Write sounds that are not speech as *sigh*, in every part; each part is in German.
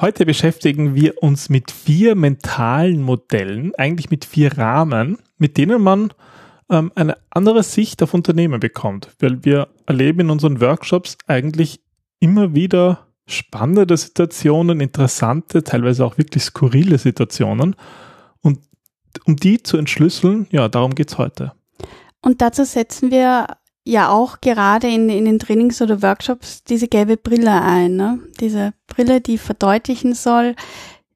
Heute beschäftigen wir uns mit vier mentalen Modellen, eigentlich mit vier Rahmen, mit denen man ähm, eine andere Sicht auf Unternehmen bekommt. Weil wir erleben in unseren Workshops eigentlich immer wieder spannende Situationen, interessante, teilweise auch wirklich skurrile Situationen. Und um die zu entschlüsseln, ja, darum geht's heute. Und dazu setzen wir ja auch gerade in, in den Trainings oder Workshops diese gelbe Brille ein. Ne? Diese Brille, die verdeutlichen soll,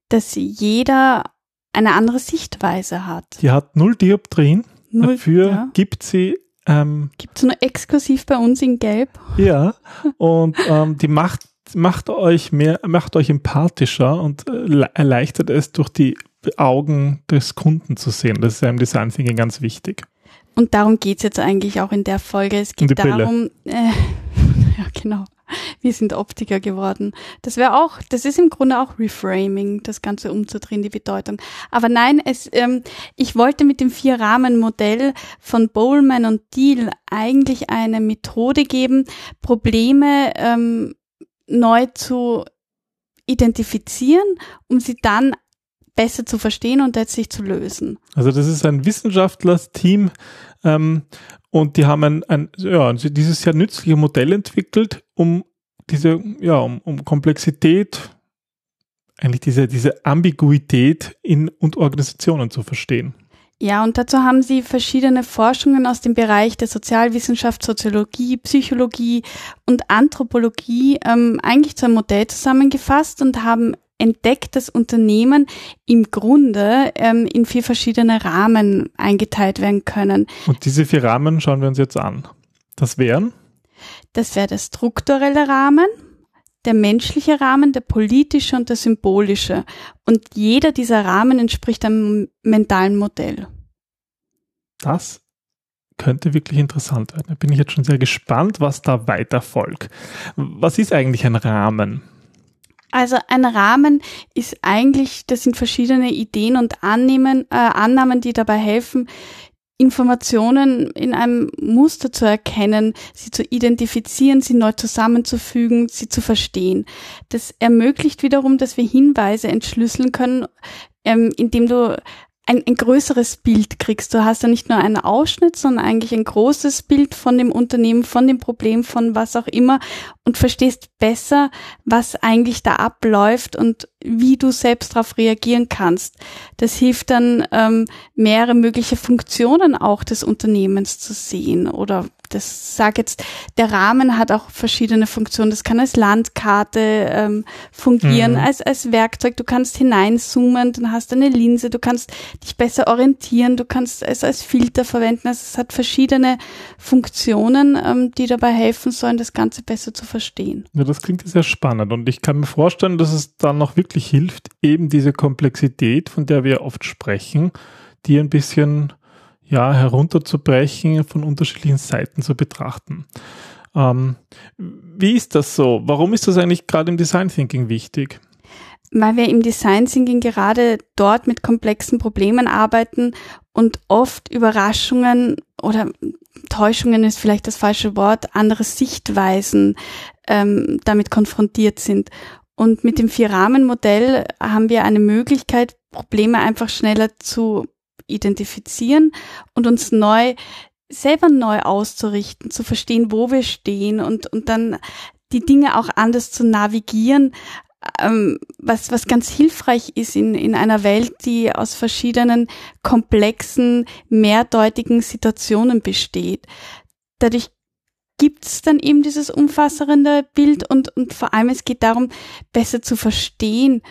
dass jeder eine andere Sichtweise hat. Die hat null Dioptrien. Null, Dafür ja. gibt sie ähm, Gibt es nur exklusiv bei uns in Gelb? Ja, und ähm, die macht, macht euch mehr, macht euch empathischer und äh, erleichtert es, durch die Augen des Kunden zu sehen. Das ist ja im Design Thinking ganz wichtig. Und darum geht's jetzt eigentlich auch in der Folge. Es geht darum, äh, *laughs* ja genau, wir sind Optiker geworden. Das wäre auch, das ist im Grunde auch Reframing, das Ganze umzudrehen, die Bedeutung. Aber nein, es, ähm, ich wollte mit dem Vier-Rahmen-Modell von Bowlman und Deal eigentlich eine Methode geben, Probleme ähm, neu zu identifizieren, um sie dann besser zu verstehen und letztlich zu lösen. Also das ist ein Wissenschaftlerteam ähm, und die haben ein, ein ja, dieses sehr nützliche Modell entwickelt, um diese, ja, um, um Komplexität, eigentlich diese, diese Ambiguität in und Organisationen zu verstehen. Ja, und dazu haben sie verschiedene Forschungen aus dem Bereich der Sozialwissenschaft, Soziologie, Psychologie und Anthropologie ähm, eigentlich zu einem Modell zusammengefasst und haben entdeckt, dass Unternehmen im Grunde ähm, in vier verschiedene Rahmen eingeteilt werden können. Und diese vier Rahmen schauen wir uns jetzt an. Das wären? Das wäre der strukturelle Rahmen, der menschliche Rahmen, der politische und der symbolische. Und jeder dieser Rahmen entspricht einem mentalen Modell. Das könnte wirklich interessant werden. Da bin ich jetzt schon sehr gespannt, was da weiter folgt. Was ist eigentlich ein Rahmen? Also ein Rahmen ist eigentlich, das sind verschiedene Ideen und Annehmen, äh, Annahmen, die dabei helfen, Informationen in einem Muster zu erkennen, sie zu identifizieren, sie neu zusammenzufügen, sie zu verstehen. Das ermöglicht wiederum, dass wir Hinweise entschlüsseln können, ähm, indem du ein, ein größeres Bild kriegst. Du hast ja nicht nur einen Ausschnitt, sondern eigentlich ein großes Bild von dem Unternehmen, von dem Problem, von was auch immer und verstehst besser, was eigentlich da abläuft und wie du selbst darauf reagieren kannst. Das hilft dann, ähm, mehrere mögliche Funktionen auch des Unternehmens zu sehen oder das sag jetzt, der Rahmen hat auch verschiedene Funktionen. Das kann als Landkarte ähm, fungieren, mhm. als, als Werkzeug. Du kannst hineinzoomen, dann hast du eine Linse, du kannst dich besser orientieren, du kannst es als Filter verwenden. Also es hat verschiedene Funktionen, ähm, die dabei helfen sollen, das Ganze besser zu verstehen. Ja, das klingt sehr spannend und ich kann mir vorstellen, dass es dann noch wirklich hilft, eben diese Komplexität, von der wir oft sprechen, die ein bisschen ja, herunterzubrechen, von unterschiedlichen Seiten zu betrachten. Ähm, wie ist das so? Warum ist das eigentlich gerade im Design Thinking wichtig? Weil wir im Design Thinking gerade dort mit komplexen Problemen arbeiten und oft Überraschungen oder Täuschungen ist vielleicht das falsche Wort, andere Sichtweisen ähm, damit konfrontiert sind. Und mit dem Vier-Rahmen-Modell haben wir eine Möglichkeit, Probleme einfach schneller zu identifizieren und uns neu, selber neu auszurichten, zu verstehen, wo wir stehen und, und dann die Dinge auch anders zu navigieren, ähm, was, was ganz hilfreich ist in, in einer Welt, die aus verschiedenen komplexen, mehrdeutigen Situationen besteht. Dadurch gibt es dann eben dieses umfassende Bild und, und vor allem es geht darum, besser zu verstehen,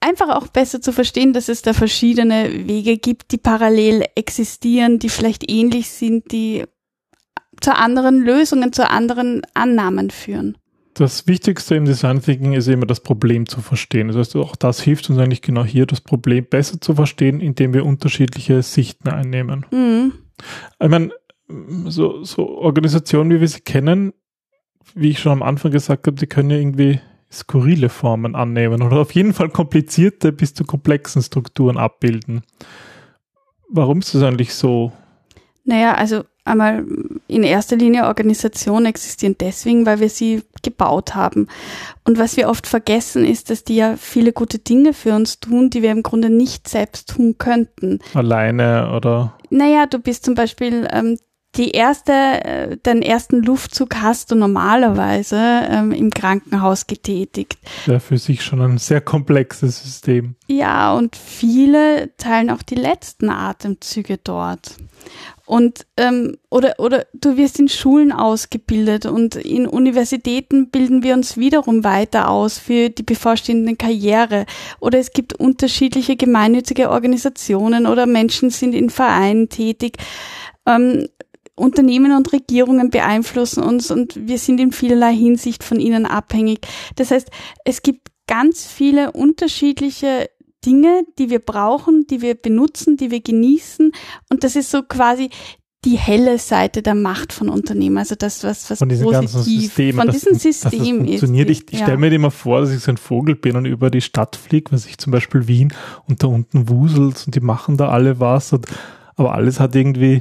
einfach auch besser zu verstehen, dass es da verschiedene Wege gibt, die parallel existieren, die vielleicht ähnlich sind, die zu anderen Lösungen, zu anderen Annahmen führen. das Wichtigste im Design Thinking ist immer das Problem zu verstehen. Das heißt, auch das hilft uns eigentlich genau hier, das Problem besser zu verstehen, indem wir unterschiedliche Sichten einnehmen. Mhm. Ich meine, so, so Organisationen, wie wir sie kennen, wie ich schon am Anfang gesagt habe, die können ja irgendwie skurrile Formen annehmen oder auf jeden Fall komplizierte bis zu komplexen Strukturen abbilden. Warum ist das eigentlich so? Naja, also einmal in erster Linie Organisationen existieren deswegen, weil wir sie gebaut haben. Und was wir oft vergessen ist, dass die ja viele gute Dinge für uns tun, die wir im Grunde nicht selbst tun könnten. Alleine oder? Naja, du bist zum Beispiel ähm, die erste, äh, den ersten Luftzug hast du normalerweise ähm, im Krankenhaus getätigt. Ja, für sich schon ein sehr komplexes System. Ja, und viele teilen auch die letzten Atemzüge dort. Und ähm, oder oder du wirst in Schulen ausgebildet und in Universitäten bilden wir uns wiederum weiter aus für die bevorstehende Karriere. Oder es gibt unterschiedliche gemeinnützige Organisationen oder Menschen sind in Vereinen tätig. Ähm, Unternehmen und Regierungen beeinflussen uns und wir sind in vielerlei Hinsicht von ihnen abhängig. Das heißt, es gibt ganz viele unterschiedliche Dinge, die wir brauchen, die wir benutzen, die wir genießen. Und das ist so quasi die helle Seite der Macht von Unternehmen, also das, was, was von diesen positiv, Systemen, von diesem System das funktioniert. ist. Ich, ich ja. stelle mir immer vor, dass ich so ein Vogel bin und über die Stadt fliege, was ich zum Beispiel Wien und da unten wuselt und die machen da alle was, und, aber alles hat irgendwie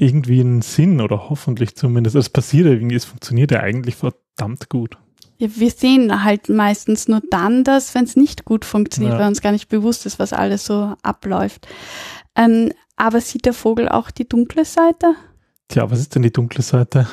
irgendwie einen Sinn oder hoffentlich zumindest. Es passiert irgendwie, es funktioniert ja eigentlich verdammt gut. Ja, wir sehen halt meistens nur dann das, wenn es nicht gut funktioniert, ja. weil uns gar nicht bewusst ist, was alles so abläuft. Ähm, aber sieht der Vogel auch die dunkle Seite? Tja, was ist denn die dunkle Seite?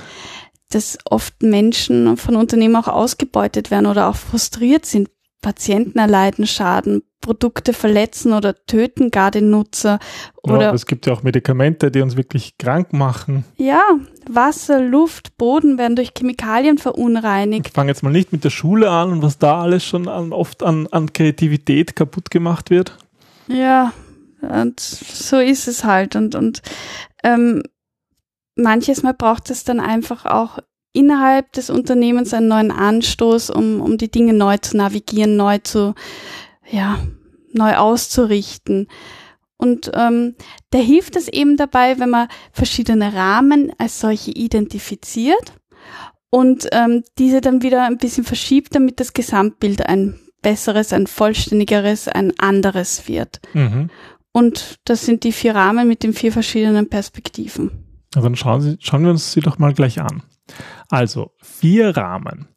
Dass oft Menschen von Unternehmen auch ausgebeutet werden oder auch frustriert sind Patienten erleiden Schaden, Produkte verletzen oder töten gar den Nutzer. Oder ja, es gibt ja auch Medikamente, die uns wirklich krank machen. Ja, Wasser, Luft, Boden werden durch Chemikalien verunreinigt. Ich fange jetzt mal nicht mit der Schule an und was da alles schon an, oft an, an Kreativität kaputt gemacht wird. Ja, und so ist es halt. Und, und ähm, manches Mal braucht es dann einfach auch innerhalb des Unternehmens einen neuen Anstoß, um, um die Dinge neu zu navigieren, neu zu, ja, neu auszurichten. Und ähm, da hilft es eben dabei, wenn man verschiedene Rahmen als solche identifiziert und ähm, diese dann wieder ein bisschen verschiebt, damit das Gesamtbild ein besseres, ein vollständigeres, ein anderes wird. Mhm. Und das sind die vier Rahmen mit den vier verschiedenen Perspektiven. Ja, dann schauen, Sie, schauen wir uns sie doch mal gleich an. Also vier Rahmen.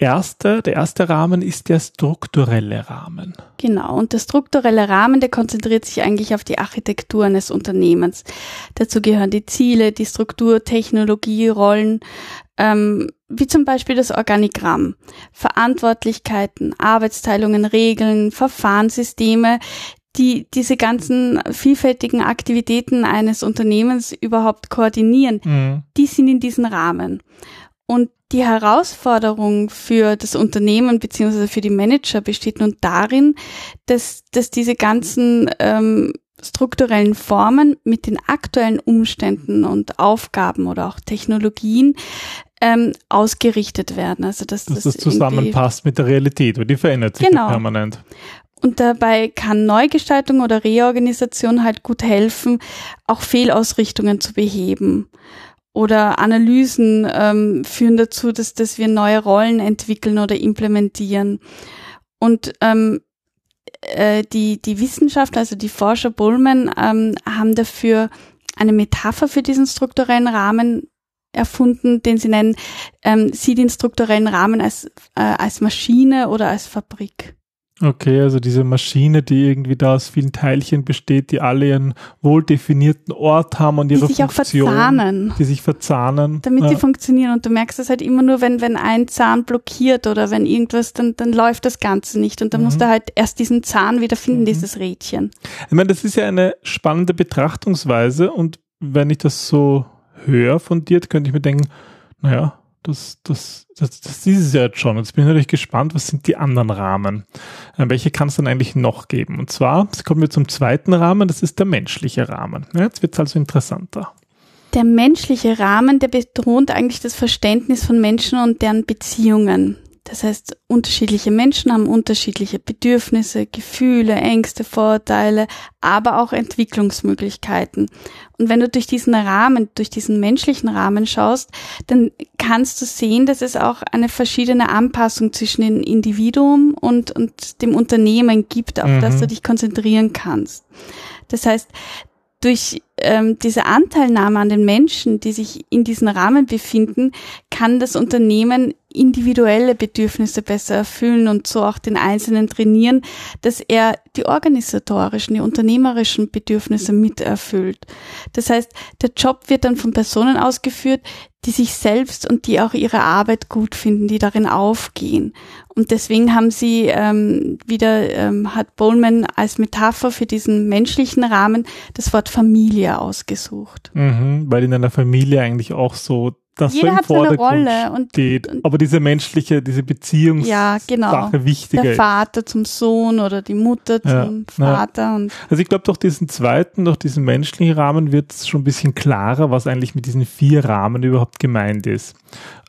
Erste, der erste Rahmen ist der strukturelle Rahmen. Genau, und der strukturelle Rahmen, der konzentriert sich eigentlich auf die Architektur eines Unternehmens. Dazu gehören die Ziele, die Struktur, Technologie, Rollen, ähm, wie zum Beispiel das Organigramm, Verantwortlichkeiten, Arbeitsteilungen, Regeln, Verfahrenssysteme, die diese ganzen vielfältigen Aktivitäten eines Unternehmens überhaupt koordinieren, mhm. die sind in diesem Rahmen. Und die Herausforderung für das Unternehmen beziehungsweise für die Manager besteht nun darin, dass, dass diese ganzen ähm, strukturellen Formen mit den aktuellen Umständen und Aufgaben oder auch Technologien ähm, ausgerichtet werden. Also dass, dass das zusammenpasst mit der Realität, weil die verändert sich genau. permanent. Und dabei kann Neugestaltung oder Reorganisation halt gut helfen, auch Fehlausrichtungen zu beheben. Oder Analysen ähm, führen dazu, dass, dass wir neue Rollen entwickeln oder implementieren. Und ähm, äh, die, die Wissenschaftler, also die Forscher Bullman, ähm, haben dafür eine Metapher für diesen strukturellen Rahmen erfunden, den sie nennen, ähm, sie den strukturellen Rahmen als, äh, als Maschine oder als Fabrik. Okay, also diese Maschine, die irgendwie da aus vielen Teilchen besteht, die alle ihren wohl definierten Ort haben und ihre die sich Funktion, auch verzahnen. die sich verzahnen, damit ja. die funktionieren. Und du merkst es halt immer nur, wenn wenn ein Zahn blockiert oder wenn irgendwas, dann dann läuft das Ganze nicht und dann mhm. musst du halt erst diesen Zahn wieder finden, mhm. dieses Rädchen. Ich meine, das ist ja eine spannende Betrachtungsweise und wenn ich das so höre von dir, könnte ich mir denken, naja, das, das, das, das ist es ja jetzt schon. Jetzt bin ich natürlich gespannt, was sind die anderen Rahmen? Äh, welche kann es dann eigentlich noch geben? Und zwar, jetzt kommen wir zum zweiten Rahmen, das ist der menschliche Rahmen. Ja, jetzt wird es also interessanter. der menschliche Rahmen, der betont eigentlich das Verständnis von Menschen und deren Beziehungen. Das heißt, unterschiedliche Menschen haben unterschiedliche Bedürfnisse, Gefühle, Ängste, Vorteile, aber auch Entwicklungsmöglichkeiten. Und wenn du durch diesen Rahmen, durch diesen menschlichen Rahmen schaust, dann kannst du sehen, dass es auch eine verschiedene Anpassung zwischen dem Individuum und, und dem Unternehmen gibt, auf mhm. das du dich konzentrieren kannst. Das heißt, durch ähm, diese Anteilnahme an den Menschen, die sich in diesen Rahmen befinden, kann das Unternehmen individuelle Bedürfnisse besser erfüllen und so auch den Einzelnen trainieren, dass er die organisatorischen, die unternehmerischen Bedürfnisse mit erfüllt. Das heißt, der Job wird dann von Personen ausgeführt, die sich selbst und die auch ihre Arbeit gut finden, die darin aufgehen. Und deswegen haben sie ähm, wieder, ähm, hat Bowman als Metapher für diesen menschlichen Rahmen das Wort Familie ausgesucht. Mhm, weil in einer Familie eigentlich auch so das Jeder so hat seine Rolle und, steht. Aber diese menschliche, diese Beziehungssache ja, genau. wichtiger Der Vater zum Sohn oder die Mutter zum ja, Vater. Ja. Und also ich glaube, durch diesen zweiten, durch diesen menschlichen Rahmen wird es schon ein bisschen klarer, was eigentlich mit diesen vier Rahmen überhaupt gemeint ist.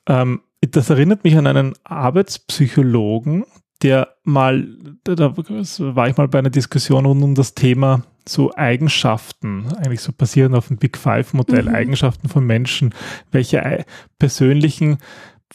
Ähm, das erinnert mich an einen Arbeitspsychologen, der mal, da war ich mal bei einer Diskussion rund um das Thema so Eigenschaften, eigentlich so basierend auf dem Big Five Modell, mhm. Eigenschaften von Menschen, welche persönlichen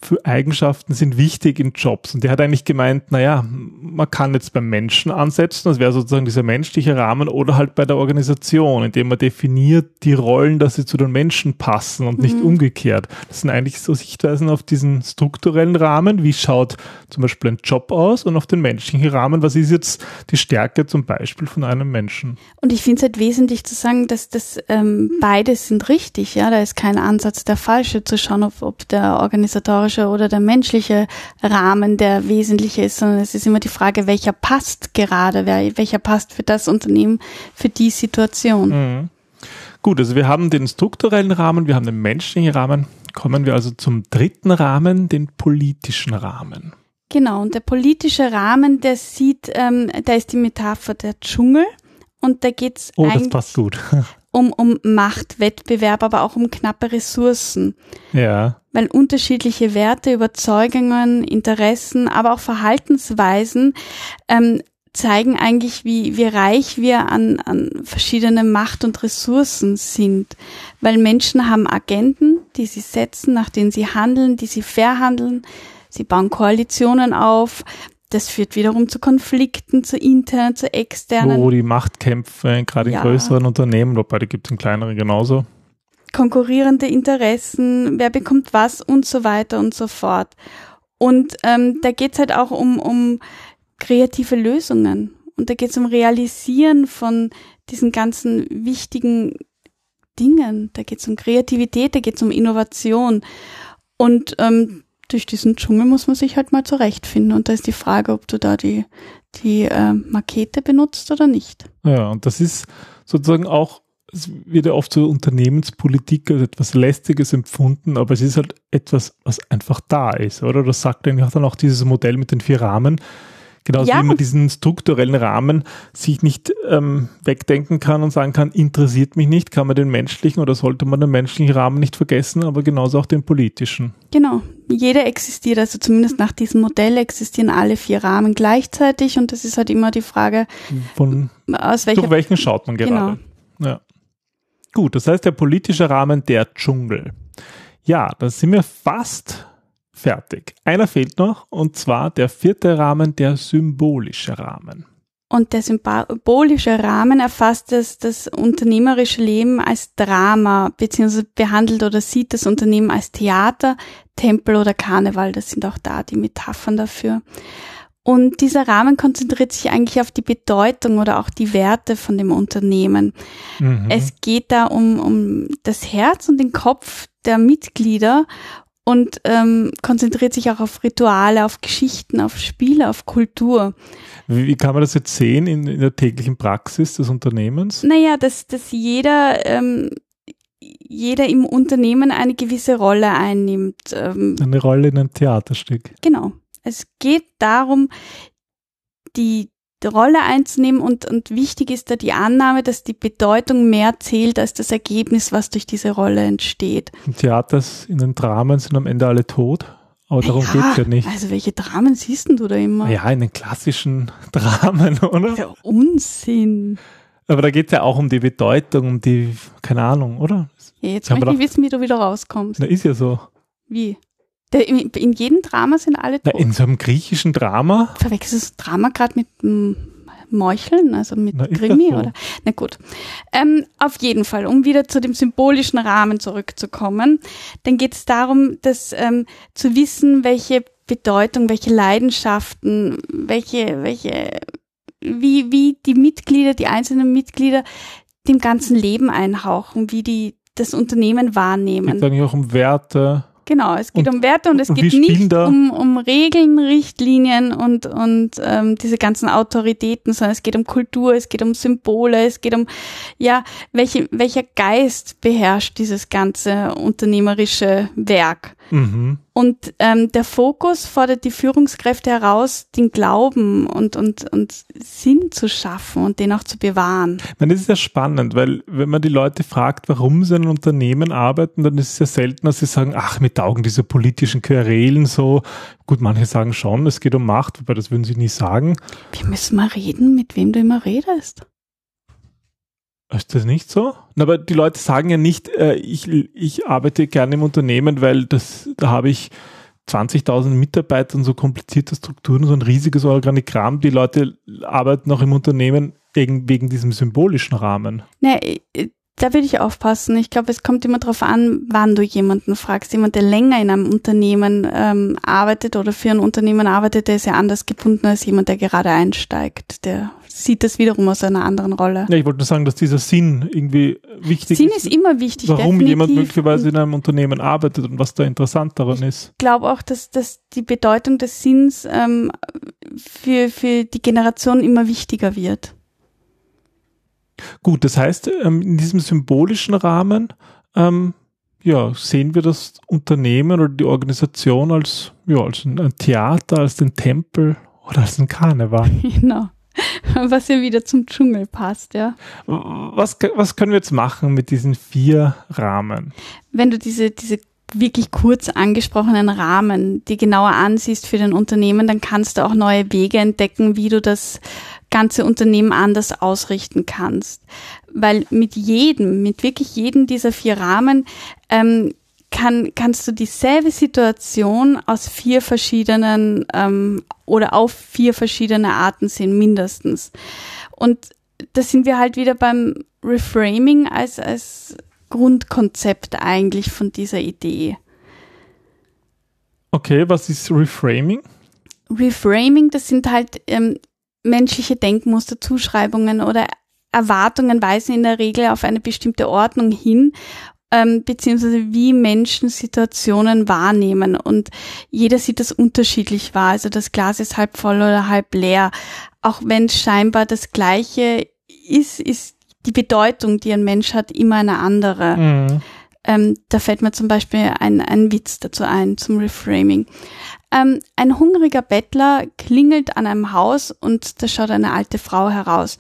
für Eigenschaften sind wichtig in Jobs. Und der hat eigentlich gemeint, naja, man kann jetzt beim Menschen ansetzen, das wäre sozusagen dieser menschliche Rahmen, oder halt bei der Organisation, indem man definiert die Rollen, dass sie zu den Menschen passen und nicht mhm. umgekehrt. Das sind eigentlich so Sichtweisen auf diesen strukturellen Rahmen, wie schaut zum Beispiel ein Job aus und auf den menschlichen Rahmen, was ist jetzt die Stärke zum Beispiel von einem Menschen. Und ich finde es halt wesentlich zu sagen, dass das ähm, beides sind richtig, ja, da ist kein Ansatz der falsche zu schauen, ob, ob der organisatorische organisatorische oder der menschliche Rahmen der wesentliche ist, sondern es ist immer die Frage, welcher passt gerade, welcher passt für das Unternehmen, für die Situation. Mhm. Gut, also wir haben den strukturellen Rahmen, wir haben den menschlichen Rahmen. Kommen wir also zum dritten Rahmen, den politischen Rahmen. Genau, und der politische Rahmen, der sieht, ähm, da ist die Metapher der Dschungel und da geht's oh, das passt gut. Um, um Machtwettbewerb, aber auch um knappe Ressourcen. Ja. Weil unterschiedliche Werte, Überzeugungen, Interessen, aber auch Verhaltensweisen ähm, zeigen eigentlich, wie, wie reich wir an, an verschiedene Macht und Ressourcen sind. Weil Menschen haben Agenten, die sie setzen, nach denen sie handeln, die sie verhandeln. Sie bauen Koalitionen auf, das führt wiederum zu Konflikten, zu internen, zu externen. Wo die Machtkämpfe, gerade in ja. größeren Unternehmen, wobei die gibt es in kleineren genauso. Konkurrierende Interessen, wer bekommt was und so weiter und so fort. Und ähm, da geht's halt auch um, um kreative Lösungen. Und da geht's um Realisieren von diesen ganzen wichtigen Dingen. Da geht's um Kreativität, da geht's um Innovation. Und ähm, durch diesen Dschungel muss man sich halt mal zurechtfinden. Und da ist die Frage, ob du da die, die äh, Makete benutzt oder nicht. Ja, und das ist sozusagen auch, es wird ja oft so Unternehmenspolitik als etwas Lästiges empfunden, aber es ist halt etwas, was einfach da ist, oder? Das sagt eigentlich dann auch dieses Modell mit den vier Rahmen. Genauso ja. wie man diesen strukturellen Rahmen sich nicht ähm, wegdenken kann und sagen kann, interessiert mich nicht, kann man den menschlichen oder sollte man den menschlichen Rahmen nicht vergessen, aber genauso auch den politischen. Genau. Jeder existiert, also zumindest nach diesem Modell existieren alle vier Rahmen gleichzeitig und das ist halt immer die Frage, von aus welcher, durch welchen schaut man gerade. Genau. Ja. Gut, das heißt der politische Rahmen der Dschungel. Ja, da sind wir fast Fertig. Einer fehlt noch, und zwar der vierte Rahmen, der symbolische Rahmen. Und der symbolische Rahmen erfasst das, das unternehmerische Leben als Drama, beziehungsweise behandelt oder sieht das Unternehmen als Theater, Tempel oder Karneval. Das sind auch da die Metaphern dafür. Und dieser Rahmen konzentriert sich eigentlich auf die Bedeutung oder auch die Werte von dem Unternehmen. Mhm. Es geht da um, um das Herz und den Kopf der Mitglieder und ähm, konzentriert sich auch auf Rituale, auf Geschichten, auf Spiele, auf Kultur. Wie, kann man das jetzt sehen in, in, der täglichen Praxis des Unternehmens? Naja, dass, dass jeder, ähm, jeder im Unternehmen eine gewisse Rolle einnimmt. Ähm, eine Rolle in einem Theaterstück. Genau. Es geht darum, die, Rolle einzunehmen und, und wichtig ist da die Annahme, dass die Bedeutung mehr zählt als das Ergebnis, was durch diese Rolle entsteht. Im Theaters, in den Dramen sind am Ende alle tot. Aber darum ja, geht's ja nicht. Also welche Dramen siehst denn du da immer? Ja, in den klassischen *laughs* Dramen, oder? Der Unsinn. Aber da geht's ja auch um die Bedeutung, um die, keine Ahnung, oder? Ja, jetzt möchte ich wissen, wie du wieder rauskommst. Na, ist ja so. Wie? Der, in, in jedem Drama sind alle Na, tot. in so einem griechischen Drama, Verwechselst du Drama gerade mit Meucheln, also mit Na, Krimi so. oder? Na gut. Ähm, auf jeden Fall, um wieder zu dem symbolischen Rahmen zurückzukommen, dann geht es darum, dass ähm, zu wissen, welche Bedeutung, welche Leidenschaften, welche, welche, wie, wie die Mitglieder, die einzelnen Mitglieder dem ganzen Leben einhauchen, wie die das Unternehmen geht wahrnehmen. es eigentlich auch um Werte. Genau, es geht Und- um Werte und es geht nicht um, um Regeln, Richtlinien und, und ähm, diese ganzen Autoritäten, sondern es geht um Kultur, es geht um Symbole, es geht um, ja, welche, welcher Geist beherrscht dieses ganze unternehmerische Werk. Mhm. Und ähm, der Fokus fordert die Führungskräfte heraus, den Glauben und, und, und Sinn zu schaffen und den auch zu bewahren. Ich meine, das ist ja spannend, weil wenn man die Leute fragt, warum sie in einem Unternehmen arbeiten, dann ist es ja selten, dass sie sagen, ach, mir taugen diese politischen Querelen so. Gut, manche sagen schon, es geht um Macht, wobei das würden sie nie sagen. Wir müssen mal reden, mit wem du immer redest. Ist das nicht so? Aber die Leute sagen ja nicht, äh, ich, ich arbeite gerne im Unternehmen, weil das, da habe ich 20.000 Mitarbeiter und so komplizierte Strukturen, so ein riesiges Organigramm. Die Leute arbeiten auch im Unternehmen wegen, wegen diesem symbolischen Rahmen. Ne, äh, da würde ich aufpassen. Ich glaube, es kommt immer darauf an, wann du jemanden fragst. Jemand, der länger in einem Unternehmen ähm, arbeitet oder für ein Unternehmen arbeitet, der ist ja anders gebunden als jemand, der gerade einsteigt. Der sieht das wiederum aus einer anderen Rolle. Ja, ich wollte nur sagen, dass dieser Sinn irgendwie wichtig Sinn ist. ist immer wichtig. warum jemand definitiv. möglicherweise in einem Unternehmen arbeitet und was da interessant daran ist. Ich glaube auch, dass, dass die Bedeutung des Sinns ähm, für, für die Generation immer wichtiger wird. Gut, das heißt, ähm, in diesem symbolischen Rahmen ähm, ja, sehen wir das Unternehmen oder die Organisation als, ja, als ein, Theater, als den Tempel oder als ein Karneval. *laughs* Genau. Was ja wieder zum Dschungel passt, ja. Was, was können wir jetzt machen mit diesen vier Rahmen? wenn du diese, diese wirklich kurz angesprochenen Rahmen, die genauer ansiehst für dein Unternehmen, dann kannst du auch neue Wege entdecken, wie du das ganze Unternehmen anders ausrichten kannst. Weil mit jedem, mit wirklich jedem dieser vier Rahmen ähm, kann, kannst du dieselbe Situation aus vier verschiedenen ähm, oder auf vier verschiedene Arten sehen, mindestens. Und da sind wir halt wieder beim Reframing als, als Grundkonzept eigentlich von dieser Idee. Okay, was ist Reframing? Reframing, das sind halt ähm, menschliche Denkmuster, Zuschreibungen oder Erwartungen weisen in der Regel auf eine bestimmte Ordnung hin, ähm, beziehungsweise wie Menschen Situationen wahrnehmen. Und jeder sieht das unterschiedlich wahr. Also das Glas ist halb voll oder halb leer. Auch wenn es scheinbar das Gleiche ist, ist die Bedeutung, die ein Mensch hat, immer eine andere. Mhm. Ähm, da fällt mir zum Beispiel ein, ein Witz dazu ein, zum Reframing. Ähm, ein hungriger Bettler klingelt an einem Haus und da schaut eine alte Frau heraus.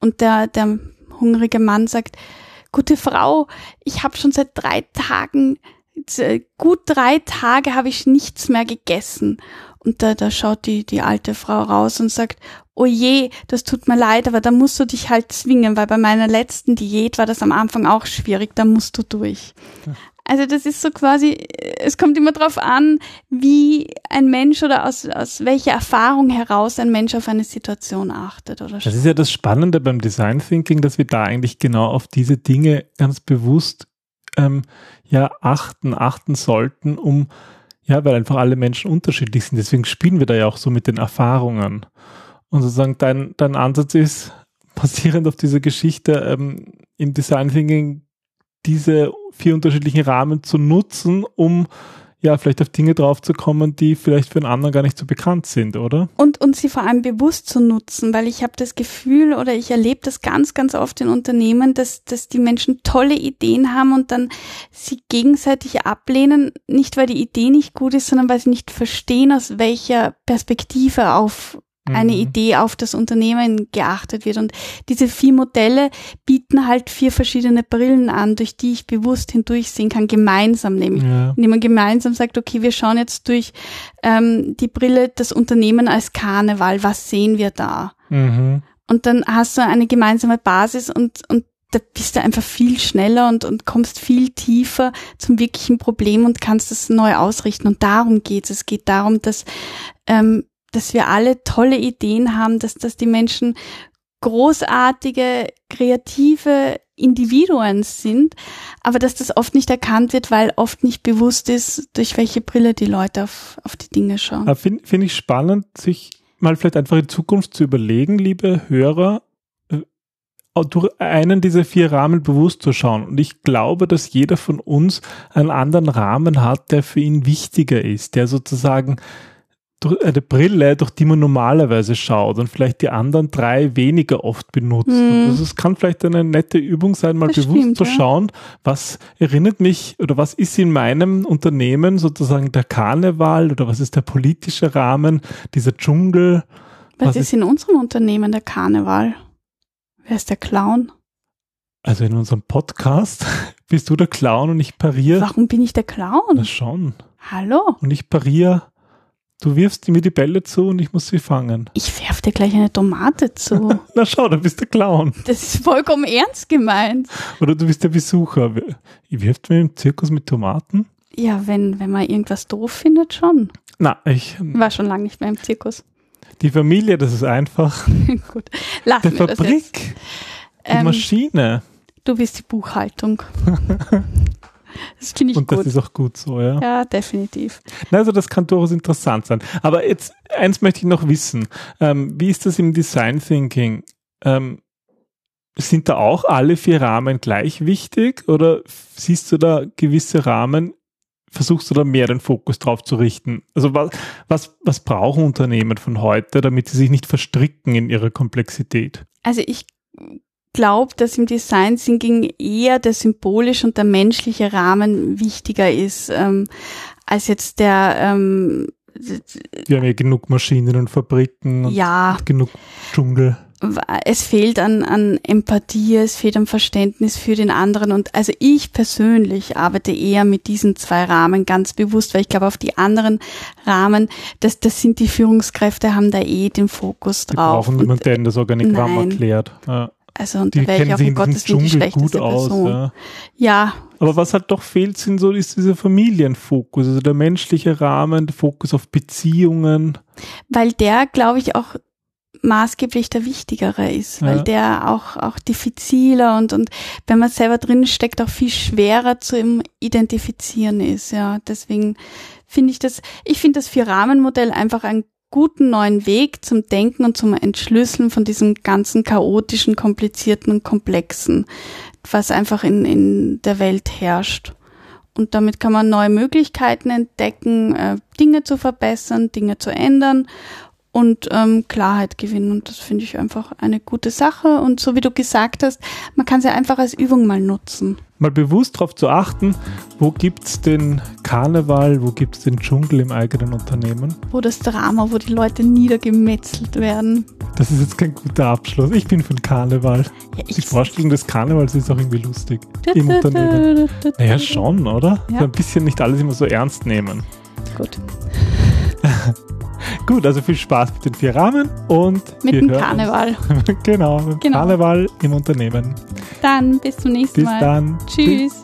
Und der, der hungrige Mann sagt, gute Frau, ich habe schon seit drei Tagen, gut drei Tage habe ich nichts mehr gegessen. Und da, da schaut die, die alte Frau raus und sagt, oh je, das tut mir leid, aber da musst du dich halt zwingen, weil bei meiner letzten Diät war das am Anfang auch schwierig, da musst du durch. Also das ist so quasi, es kommt immer darauf an, wie ein Mensch oder aus, aus welcher Erfahrung heraus ein Mensch auf eine Situation achtet oder Das ist ja das Spannende beim Design Thinking, dass wir da eigentlich genau auf diese Dinge ganz bewusst ähm, ja achten, achten sollten, um ja, weil einfach alle Menschen unterschiedlich sind. Deswegen spielen wir da ja auch so mit den Erfahrungen. Und sozusagen dein, dein Ansatz ist, *laughs* basierend auf dieser Geschichte ähm, im Design Thinking diese vier unterschiedlichen Rahmen zu nutzen, um ja vielleicht auf Dinge draufzukommen, die vielleicht für einen anderen gar nicht so bekannt sind, oder? und, und sie vor allem bewusst zu nutzen, weil ich habe das Gefühl oder ich erlebe das ganz, ganz oft in Unternehmen, dass, dass die Menschen tolle Ideen haben und dann sie gegenseitig ablehnen, nicht weil die Idee nicht gut ist, sondern weil sie nicht verstehen, aus welcher Perspektive auf eine Mhm. Idee auf das Unternehmen geachtet wird. Und diese vier Modelle bieten halt vier verschiedene Brillen an, durch die ich bewusst hindurchsehen kann, gemeinsam nämlich. Ja. Indem man gemeinsam sagt, okay, wir schauen jetzt durch ähm, die Brille das Unternehmen als Karneval, was sehen wir da? Mhm. Und dann hast du eine gemeinsame Basis und, und da bist du einfach viel schneller und, und kommst viel tiefer zum wirklichen Problem und kannst es neu ausrichten. Und darum geht's. Es geht darum, dass, ähm, dass wir alle tolle Ideen haben, dass, dass die Menschen großartige, kreative Individuen sind, aber dass das oft nicht erkannt wird, weil oft nicht bewusst ist, durch welche Brille die Leute auf, auf die Dinge schauen. Finde find ich spannend, sich mal vielleicht einfach in Zukunft zu überlegen, liebe Hörer, äh, durch einen dieser vier Rahmen bewusst zu schauen. Und ich glaube, dass jeder von uns einen anderen Rahmen hat, der für ihn wichtiger ist, der sozusagen eine Brille, durch die man normalerweise schaut und vielleicht die anderen drei weniger oft benutzt. Mhm. Also es kann vielleicht eine nette Übung sein, mal Das bewusst stimmt, zu schauen, was erinnert mich oder was ist in meinem Unternehmen sozusagen der Karneval oder was ist der politische Rahmen, dieser Dschungel. Was, was ist in unserem Unternehmen der Karneval? Wer ist der Clown? Also in unserem Podcast *laughs* bist du der Clown und ich pariere. Warum bin ich der Clown? Na schon. Hallo? Und ich pariere. Du wirfst mir die Bälle zu und ich muss sie fangen. Ich werf dir gleich eine Tomate zu. *laughs* Na schau, da bist der Clown. Das ist vollkommen ernst gemeint. Oder du bist der Besucher. Ihr wirft mir im Zirkus mit Tomaten? Ja, wenn, wenn man irgendwas doof findet, schon. Na, ich, War schon lange nicht mehr im Zirkus. die Familie, das ist einfach. *laughs* Gut, Der das jetzt. Fabrik, die Ähm, Maschine. du bist die Buchhaltung. *laughs* Das finde ich Und das gut. ist auch gut so, ja. Ja, definitiv. Also das kann durchaus interessant sein. Aber jetzt, eins möchte ich noch wissen. Ähm, wie ist das im Design Thinking? Ähm, sind da auch alle vier Rahmen gleich wichtig oder siehst du da gewisse Rahmen, versuchst du da mehr den Fokus drauf zu richten? Also was, was, was brauchen Unternehmen von heute, damit sie sich nicht verstricken in ihrer Komplexität? Also ich glaube, dass im Design Thinking eher der symbolische und der menschliche Rahmen wichtiger ist, ähm, als jetzt der, ähm, Wir haben ja genug Maschinen und Fabriken und ja, genug Dschungel. es fehlt an, an Empathie, es fehlt an Verständnis für den anderen. Und also ich persönlich arbeite eher mit diesen zwei Rahmen ganz bewusst, weil ich glaube, auf die anderen Rahmen, das, das sind die Führungskräfte, haben da eh den Fokus Die drauf. brauchen niemanden, der das Organigramm nein. erklärt. Ja. Also, und Die da wäre ich auch um Gottes Willen die schlechteste aus. Person. Ja. Ja, Aber was halt doch fehlt, sind so, ist dieser Familienfokus, also der menschliche Rahmen, der Fokus auf Beziehungen. weil der, glaube ich, auch maßgeblich der wichtigere ist, weil Ja. der auch, auch diffiziler und, und wenn man selber drin steckt, auch viel schwerer zu Identifizieren ist, ja. Deswegen finde ich das, ich finde das Vier-Rahmen-Modell einfach einen guten neuen Weg zum Denken und zum Entschlüsseln von diesem ganzen chaotischen, komplizierten und komplexen, was einfach in, in der Welt herrscht. Und damit kann man neue Möglichkeiten entdecken, äh, Dinge zu verbessern, Dinge zu ändern und ähm, Klarheit gewinnen. Und das finde ich einfach eine gute Sache. Und so wie du gesagt hast, man kann sie einfach als Übung mal nutzen. Mal bewusst darauf zu achten, wo gibt's den Karneval, wo gibt's den Dschungel im eigenen Unternehmen. Wo das Drama, wo die Leute niedergemetzelt werden. Das ist jetzt kein guter Abschluss. Ich bin den Karneval. Ja, Die Vorstellung des Karnevals ist auch irgendwie lustig. Im Unternehmen. Naja, schon, oder? Ja. So ein bisschen nicht alles immer so ernst nehmen. Gut. *laughs* Gut, also viel Spaß mit den vier Rahmen und mit dem Karneval. *laughs* genau, mit genau. Karneval im Unternehmen. Dann bis zum nächsten bis Mal. Bis dann. Tschüss. Tschüss.